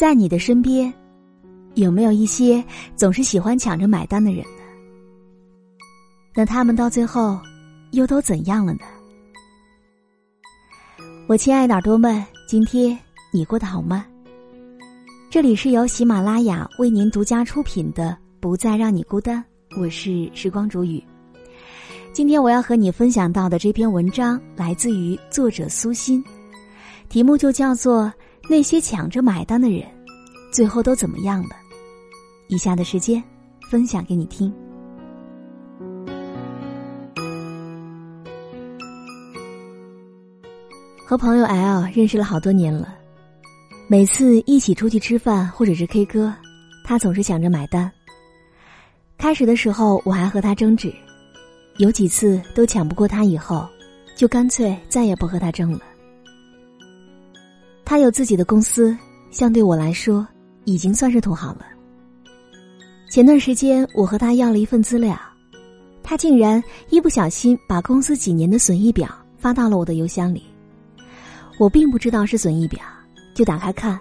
在你的身边，有没有一些总是喜欢抢着买单的人呢？那他们到最后又都怎样了呢？我亲爱的耳朵们，今天你过得好吗？这里是由喜马拉雅为您独家出品的《不再让你孤单》，我是时光煮雨。今天我要和你分享到的这篇文章来自于作者苏欣，题目就叫做《那些抢着买单的人，最后都怎么样了》。以下的时间，分享给你听。和朋友 L 认识了好多年了，每次一起出去吃饭或者是 K 歌，他总是抢着买单。开始的时候我还和他争执，有几次都抢不过他，以后就干脆再也不和他争了。他有自己的公司，相对我来说已经算是土豪了。前段时间我和他要了一份资料，他竟然一不小心把公司几年的损益表发到了我的邮箱里。我并不知道是损益表，就打开看，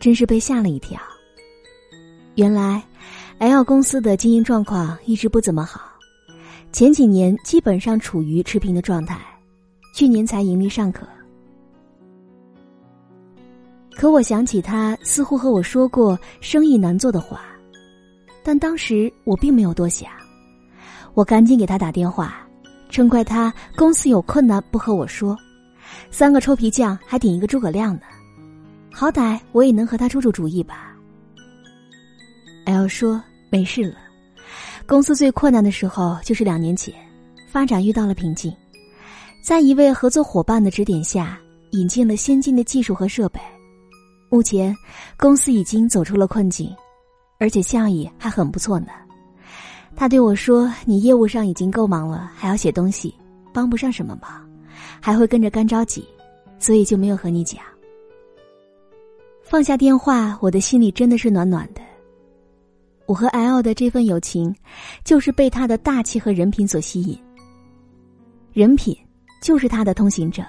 真是被吓了一跳。原来，L 公司的经营状况一直不怎么好，前几年基本上处于持平的状态，去年才盈利尚可。可我想起他似乎和我说过生意难做的话，但当时我并没有多想，我赶紧给他打电话，称怪他公司有困难不和我说。三个臭皮匠还顶一个诸葛亮呢，好歹我也能和他出出主意吧。L 说没事了，公司最困难的时候就是两年前，发展遇到了瓶颈，在一位合作伙伴的指点下，引进了先进的技术和设备，目前公司已经走出了困境，而且效益还很不错呢。他对我说：“你业务上已经够忙了，还要写东西，帮不上什么忙。”还会跟着干着急，所以就没有和你讲。放下电话，我的心里真的是暖暖的。我和 L 的这份友情，就是被他的大气和人品所吸引。人品就是他的通行者，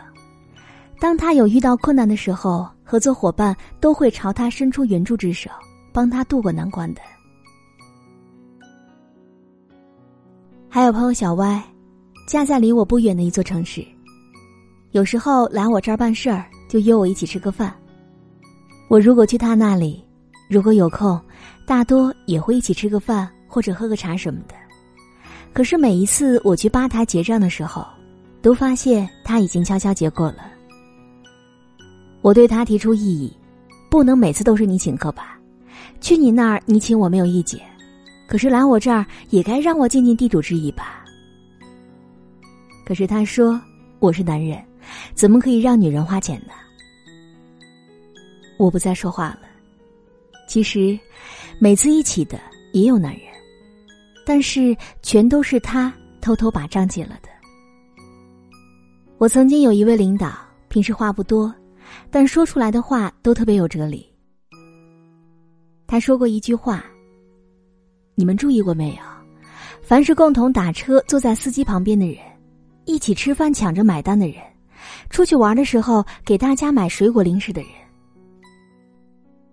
当他有遇到困难的时候，合作伙伴都会朝他伸出援助之手，帮他渡过难关的。还有朋友小歪，家在离我不远的一座城市。有时候来我这儿办事儿，就约我一起吃个饭。我如果去他那里，如果有空，大多也会一起吃个饭或者喝个茶什么的。可是每一次我去吧台结账的时候，都发现他已经悄悄结过了。我对他提出异议，不能每次都是你请客吧？去你那儿你请我没有意见，可是来我这儿也该让我尽尽地主之谊吧？可是他说我是男人。怎么可以让女人花钱呢？我不再说话了。其实，每次一起的也有男人，但是全都是他偷偷把账结了的。我曾经有一位领导，平时话不多，但说出来的话都特别有哲理。他说过一句话：“你们注意过没有？凡是共同打车坐在司机旁边的人，一起吃饭抢着买单的人。”出去玩的时候，给大家买水果零食的人，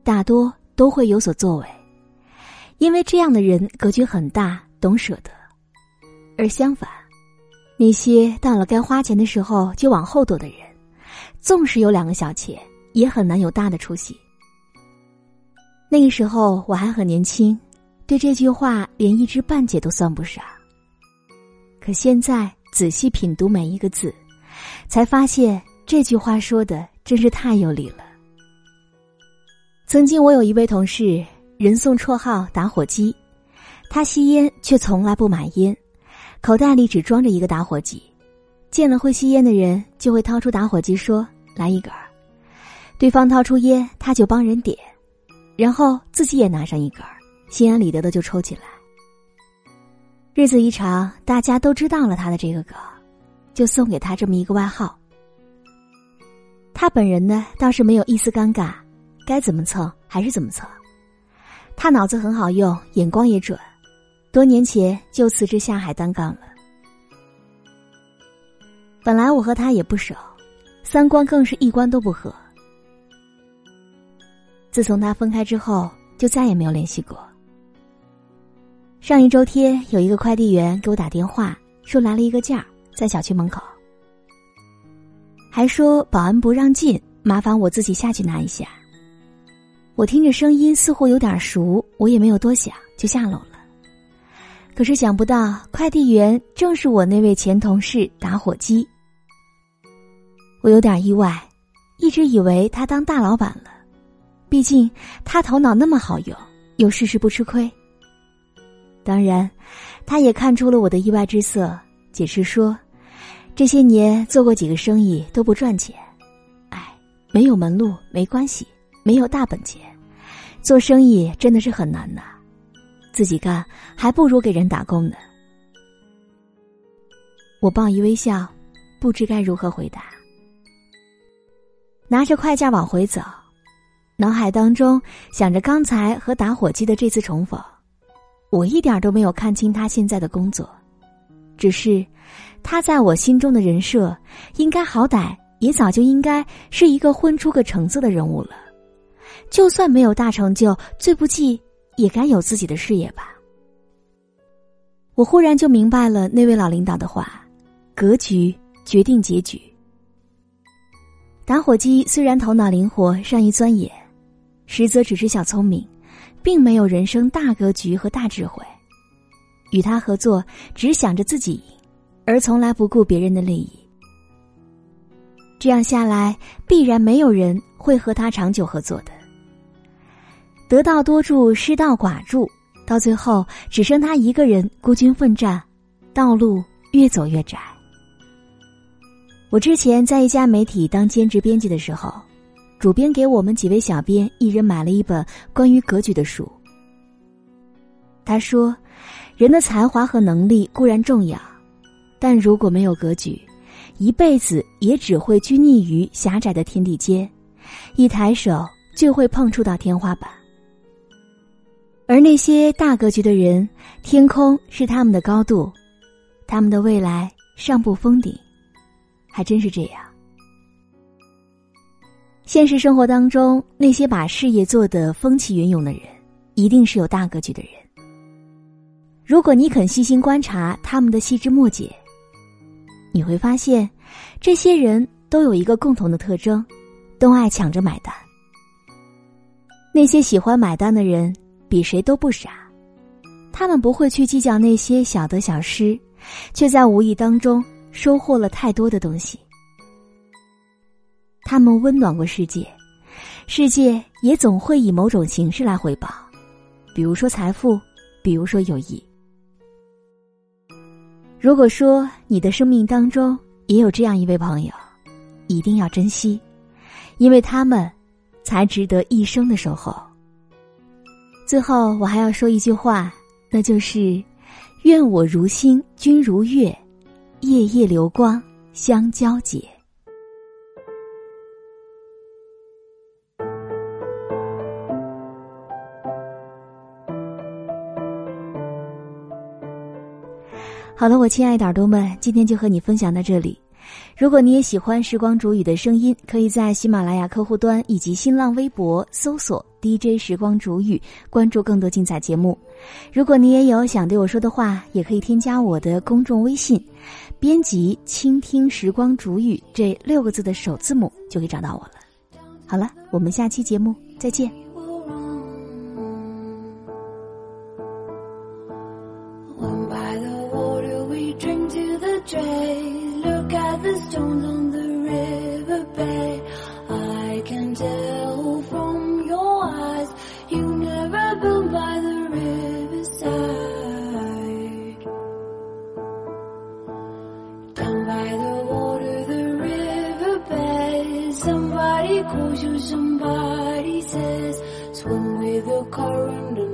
大多都会有所作为，因为这样的人格局很大，懂舍得；而相反，那些到了该花钱的时候就往后躲的人，纵使有两个小妾，也很难有大的出息。那个时候我还很年轻，对这句话连一知半解都算不上。可现在仔细品读每一个字。才发现这句话说的真是太有理了。曾经我有一位同事，人送绰号“打火机”，他吸烟却从来不买烟，口袋里只装着一个打火机，见了会吸烟的人就会掏出打火机说：“来一根儿。”对方掏出烟，他就帮人点，然后自己也拿上一根儿，心安理得的就抽起来。日子一长，大家都知道了他的这个梗。就送给他这么一个外号。他本人呢倒是没有一丝尴尬，该怎么蹭还是怎么蹭。他脑子很好用，眼光也准，多年前就辞职下海单干了。本来我和他也不熟，三观更是一观都不合。自从他分开之后，就再也没有联系过。上一周天，有一个快递员给我打电话，说来了一个件儿在小区门口，还说保安不让进，麻烦我自己下去拿一下。我听着声音似乎有点熟，我也没有多想，就下楼了。可是想不到，快递员正是我那位前同事打火机。我有点意外，一直以为他当大老板了，毕竟他头脑那么好用，又事事不吃亏。当然，他也看出了我的意外之色，解释说，这些年做过几个生意都不赚钱，哎，没有门路没关系，没有大本钱，做生意真的是很难呐，自己干还不如给人打工呢。我报以微笑，不知该如何回答。拿着快件往回走，脑海当中想着刚才和打火机的这次重逢。我一点都没有看清他现在的工作，只是他在我心中的人设，应该好歹也早就应该是一个混出个成色的人物了。就算没有大成就，最不济也该有自己的事业吧。我忽然就明白了那位老领导的话：格局决定结局。打火机虽然头脑灵活，善于钻研，实则只是小聪明。并没有人生大格局和大智慧，与他合作只想着自己，而从来不顾别人的利益。这样下来，必然没有人会和他长久合作的。得道多助，失道寡助，到最后只剩他一个人孤军奋战，道路越走越窄。我之前在一家媒体当兼职编辑的时候。主编给我们几位小编一人买了一本关于格局的书。他说：“人的才华和能力固然重要，但如果没有格局，一辈子也只会拘泥于狭窄的天地间，一抬手就会碰触到天花板。而那些大格局的人，天空是他们的高度，他们的未来尚不封顶，还真是这样。”现实生活当中，那些把事业做得风起云涌的人，一定是有大格局的人。如果你肯细心观察他们的细枝末节，你会发现，这些人都有一个共同的特征，都爱抢着买单。那些喜欢买单的人，比谁都不傻，他们不会去计较那些小得小失，却在无意当中收获了太多的东西。他们温暖过世界，世界也总会以某种形式来回报，比如说财富，比如说友谊。如果说你的生命当中也有这样一位朋友，一定要珍惜，因为他们才值得一生的守候。最后，我还要说一句话，那就是：“愿我如星，君如月，夜夜流光相交结。”好了，我亲爱的耳朵们，今天就和你分享到这里。如果你也喜欢时光煮雨的声音，可以在喜马拉雅客户端以及新浪微博搜索 DJ 时光煮雨，关注更多精彩节目。如果你也有想对我说的话，也可以添加我的公众微信，编辑“倾听时光煮雨”这六个字的首字母，就可以找到我了。好了，我们下期节目再见。Look at the stones with the current